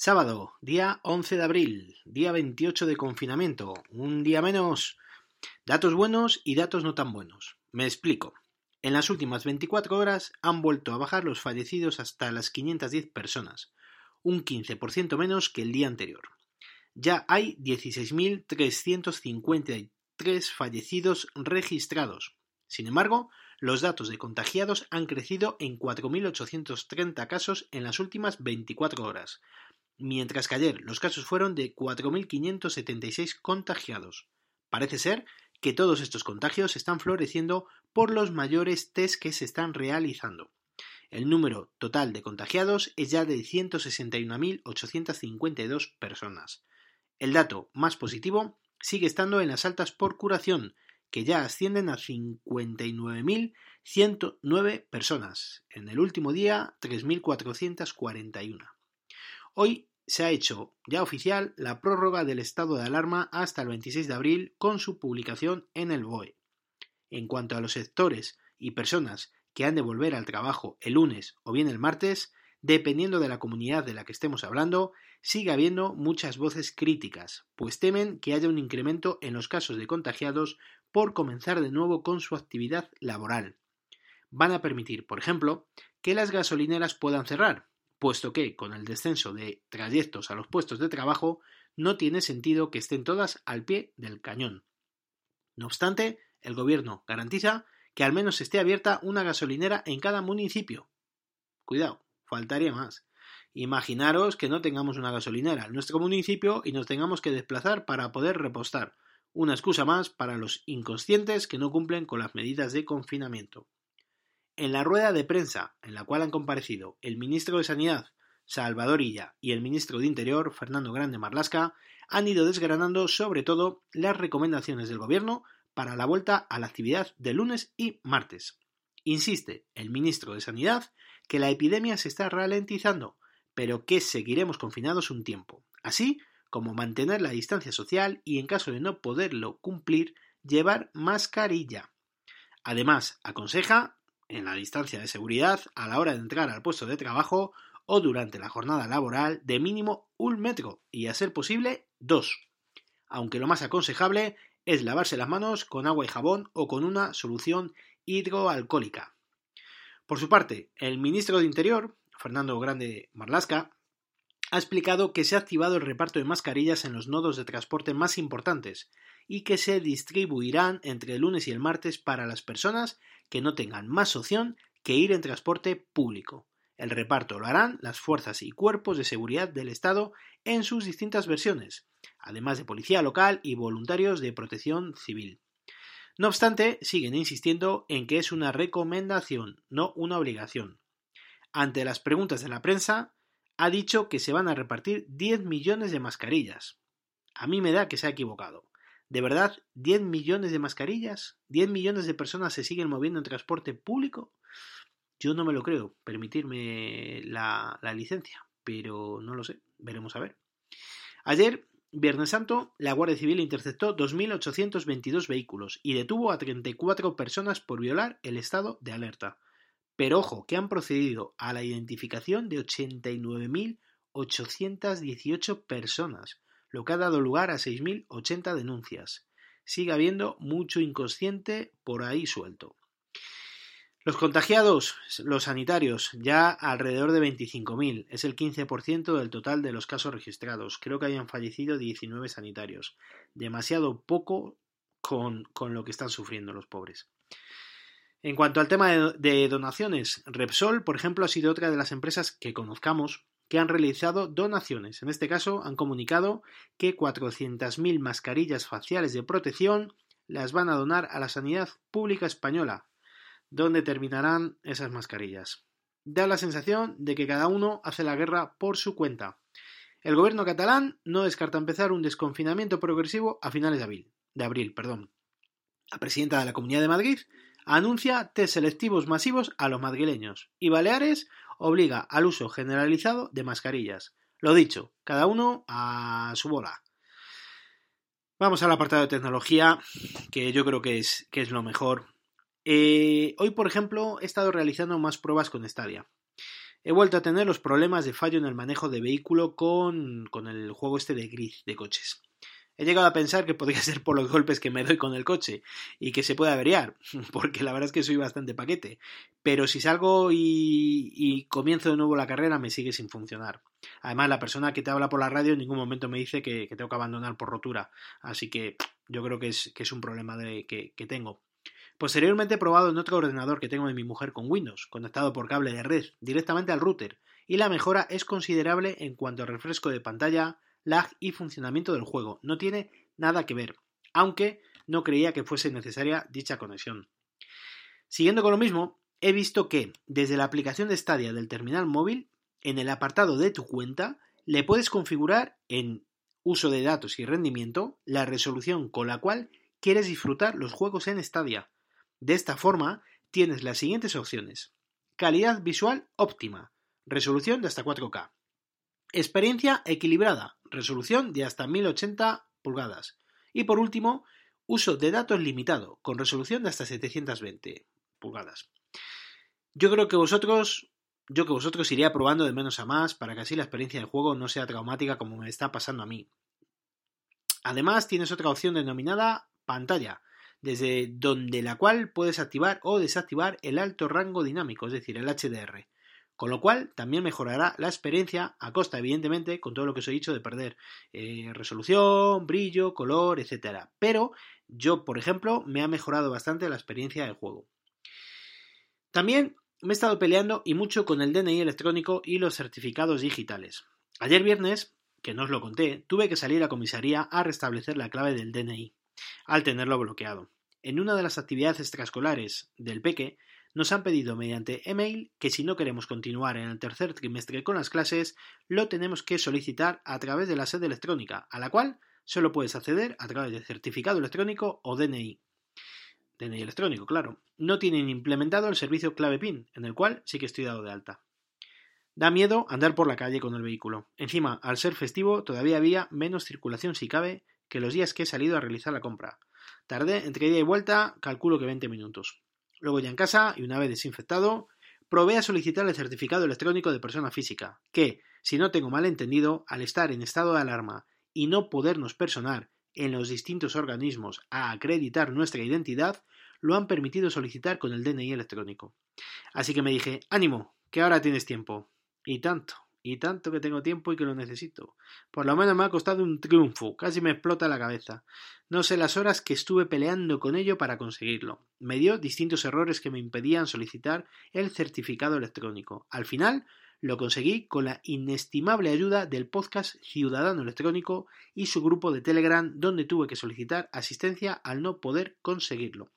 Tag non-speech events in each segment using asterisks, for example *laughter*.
Sábado, día 11 de abril, día 28 de confinamiento, un día menos. Datos buenos y datos no tan buenos. Me explico. En las últimas 24 horas han vuelto a bajar los fallecidos hasta las 510 personas, un 15% menos que el día anterior. Ya hay 16.353 fallecidos registrados. Sin embargo, los datos de contagiados han crecido en 4.830 casos en las últimas 24 horas, mientras que ayer los casos fueron de 4.576 contagiados. Parece ser que todos estos contagios están floreciendo por los mayores test que se están realizando. El número total de contagiados es ya de 161.852 personas. El dato más positivo sigue estando en las altas por curación, que ya ascienden a 59.109 personas. En el último día, 3.441. Hoy se ha hecho ya oficial la prórroga del estado de alarma hasta el 26 de abril con su publicación en el BOE. En cuanto a los sectores y personas que han de volver al trabajo el lunes o bien el martes, dependiendo de la comunidad de la que estemos hablando, sigue habiendo muchas voces críticas, pues temen que haya un incremento en los casos de contagiados por comenzar de nuevo con su actividad laboral. Van a permitir, por ejemplo, que las gasolineras puedan cerrar, puesto que, con el descenso de trayectos a los puestos de trabajo, no tiene sentido que estén todas al pie del cañón. No obstante, el gobierno garantiza que al menos esté abierta una gasolinera en cada municipio. Cuidado, faltaría más. Imaginaros que no tengamos una gasolinera en nuestro municipio y nos tengamos que desplazar para poder repostar. Una excusa más para los inconscientes que no cumplen con las medidas de confinamiento. En la rueda de prensa en la cual han comparecido el ministro de Sanidad, Salvador Illa, y el ministro de Interior, Fernando Grande Marlasca, han ido desgranando sobre todo las recomendaciones del Gobierno para la vuelta a la actividad de lunes y martes. Insiste el ministro de Sanidad que la epidemia se está ralentizando, pero que seguiremos confinados un tiempo, así como mantener la distancia social y en caso de no poderlo cumplir, llevar mascarilla. Además, aconseja en la distancia de seguridad a la hora de entrar al puesto de trabajo o durante la jornada laboral de mínimo un metro y a ser posible dos. Aunque lo más aconsejable es lavarse las manos con agua y jabón o con una solución hidroalcohólica. Por su parte, el ministro de Interior, Fernando Grande Marlasca, ha explicado que se ha activado el reparto de mascarillas en los nodos de transporte más importantes y que se distribuirán entre el lunes y el martes para las personas que no tengan más opción que ir en transporte público. El reparto lo harán las fuerzas y cuerpos de seguridad del Estado en sus distintas versiones, además de policía local y voluntarios de protección civil. No obstante, siguen insistiendo en que es una recomendación, no una obligación. Ante las preguntas de la prensa, ha dicho que se van a repartir 10 millones de mascarillas. A mí me da que se ha equivocado. ¿De verdad 10 millones de mascarillas? ¿10 millones de personas se siguen moviendo en transporte público? Yo no me lo creo, permitirme la, licencia, pero no lo sé, veremos a ver. Ayer, Viernes Santo, la Guardia Civil interceptó 2.822 vehículos y detuvo a 34 personas por violar el estado de alerta. Pero ojo, que han procedido a la identificación de 89.818 personas, lo que ha dado lugar a 6.080 denuncias. Sigue habiendo mucho inconsciente por ahí suelto. Los contagiados, los sanitarios, ya alrededor de 25.000, es el 15% del total de los casos registrados. Creo que hayan fallecido 19 sanitarios. Demasiado poco con, con lo que están sufriendo los pobres. En cuanto al tema de, de, donaciones, Repsol, por ejemplo, ha sido otra de las empresas que conozcamos que han realizado donaciones. En este caso, han comunicado que 400.000 mascarillas faciales de protección las van a donar a la sanidad pública española, donde terminarán esas mascarillas. Da la sensación de que cada uno hace la guerra por su cuenta. El gobierno catalán no descarta empezar un desconfinamiento progresivo a finales de abril. De abril perdón. La presidenta de la Comunidad de Madrid anuncia test selectivos masivos a los madrileños y Baleares obliga al uso generalizado de mascarillas. Lo dicho, cada uno a su bola. Vamos al apartado de tecnología, que yo creo que es, que es lo mejor. Eh, hoy, por ejemplo, he estado realizando más pruebas con Stadia. he vuelto a tener los problemas de fallo en el manejo de vehículo con, con el juego este de grid de coches. He llegado a pensar que podría *laughs* ser por los golpes que me doy con el coche y que se puede averiar, *laughs* porque la verdad es que soy bastante paquete. Pero si salgo y, comienzo de nuevo la carrera me sigue sin funcionar. Además, la persona que te habla por la radio en ningún momento me dice que, tengo que abandonar por rotura. Así que yo creo que es, un problema de, que, que tengo. Posteriormente he probado en otro ordenador que tengo de mi mujer con Windows, conectado por cable de red directamente al router, y la mejora es considerable en cuanto al refresco de pantalla, lag y funcionamiento del juego. No tiene nada que ver, aunque no creía que fuese necesaria dicha conexión. Siguiendo con lo mismo, he visto que desde la aplicación de Stadia del terminal móvil, en el apartado de tu cuenta, le puedes configurar en uso de datos y rendimiento la resolución con la cual quieres disfrutar los juegos en Stadia. De esta forma, tienes las siguientes opciones. Calidad visual óptima, resolución de hasta 4K. Experiencia equilibrada, resolución de hasta 1080 pulgadas. Y por último, uso de datos limitado, con resolución de hasta 720 pulgadas. Yo creo que vosotros, yo que vosotros iría probando de menos a más para que así la experiencia del juego no sea traumática como me está pasando a mí. Además, tienes otra opción denominada pantalla, desde donde la cual puedes activar o desactivar el alto rango dinámico, es decir, el HDR con lo cual también mejorará la experiencia a costa, evidentemente, con todo lo que os he dicho de perder eh, resolución, brillo, color, etc. Pero yo, por ejemplo, me ha mejorado bastante la experiencia del juego. También me he estado peleando y mucho con el DNI electrónico y los certificados digitales. Ayer viernes, que no os lo conté, tuve que salir a comisaría a restablecer la clave del DNI, al tenerlo bloqueado. En una de las actividades extraescolares del Peque, nos han pedido mediante email que si no queremos continuar en el tercer trimestre con las clases, lo tenemos que solicitar a través de la sede electrónica, a la cual solo puedes acceder a través de certificado electrónico o DNI. DNI electrónico, claro. No tienen implementado el servicio clave PIN, en el cual sí que estoy dado de alta. Da miedo andar por la calle con el vehículo. Encima, al ser festivo, todavía había menos circulación si cabe que los días que he salido a realizar la compra. Tardé entre ida y vuelta, calculo que 20 minutos. Luego ya en casa, y una vez desinfectado, probé a solicitar el certificado electrónico de persona física, que, si no tengo mal entendido, al estar en estado de alarma y no podernos personar en los distintos organismos a acreditar nuestra identidad, lo han permitido solicitar con el DNI electrónico. Así que me dije, ánimo, que ahora tienes tiempo. Y tanto y tanto que tengo tiempo y que lo necesito. Por lo menos me ha costado un triunfo, casi me explota la cabeza. No sé las horas que estuve peleando con ello para conseguirlo. Me dio distintos errores que me impedían solicitar el certificado electrónico. Al final lo conseguí con la inestimable ayuda del podcast Ciudadano Electrónico y su grupo de Telegram donde tuve que solicitar asistencia al no poder conseguirlo.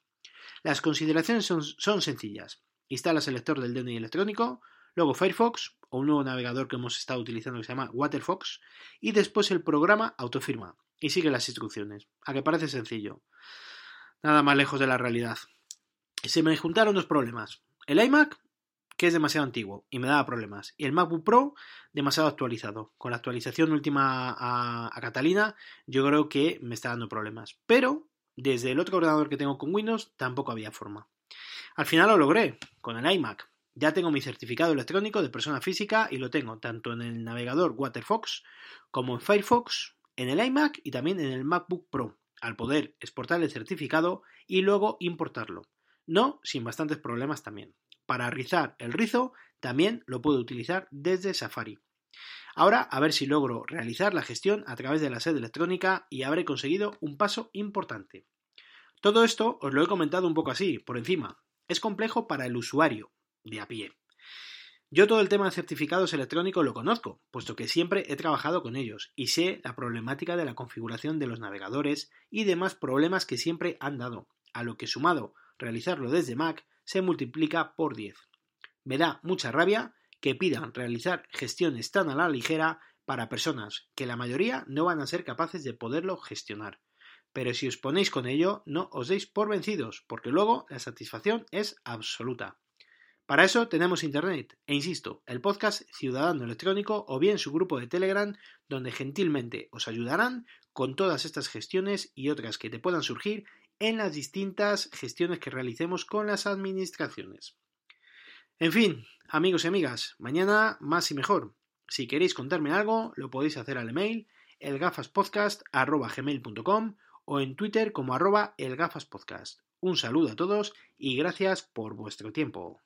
Las consideraciones son, son sencillas. Instalas el lector del DNI electrónico, luego Firefox, o un nuevo navegador que hemos estado utilizando que se llama Waterfox, y después el programa autofirma y sigue las instrucciones, a que parece sencillo. Nada más lejos de la realidad. Se me juntaron dos problemas. El iMac, que es demasiado antiguo y me daba problemas, y el MacBook Pro, demasiado actualizado. Con la actualización última a, a Catalina, yo creo que me está dando problemas. Pero desde el otro ordenador que tengo con Windows, tampoco había forma. Al final lo logré, con el iMac. Ya tengo mi certificado electrónico de persona física y lo tengo tanto en el navegador Waterfox como en Firefox, en el iMac y también en el MacBook Pro, al poder exportar el certificado y luego importarlo. No sin bastantes problemas también. Para rizar el rizo también lo puedo utilizar desde Safari. Ahora a ver si logro realizar la gestión a través de la sede electrónica y habré conseguido un paso importante. Todo esto os lo he comentado un poco así, por encima. Es complejo para el usuario, de a pie. Yo todo el tema de certificados electrónicos lo conozco, puesto que siempre he trabajado con ellos y sé la problemática de la configuración de los navegadores y demás problemas que siempre han dado, a lo que sumado realizarlo desde Mac se multiplica por 10. Me da mucha rabia que pidan realizar gestiones tan a la ligera para personas que la mayoría no van a ser capaces de poderlo gestionar. Pero si os ponéis con ello, no os deis por vencidos, porque luego la satisfacción es absoluta. Para eso tenemos Internet, e insisto, el podcast Ciudadano Electrónico o bien su grupo de Telegram, donde gentilmente os ayudarán con todas estas gestiones y otras que te puedan surgir en las distintas gestiones que realicemos con las administraciones. En fin, amigos y amigas, mañana más y mejor. Si queréis contarme algo, lo podéis hacer al email elgafaspodcast.gmail.com o en Twitter como arroba elgafaspodcast. Un saludo a todos y gracias por vuestro tiempo.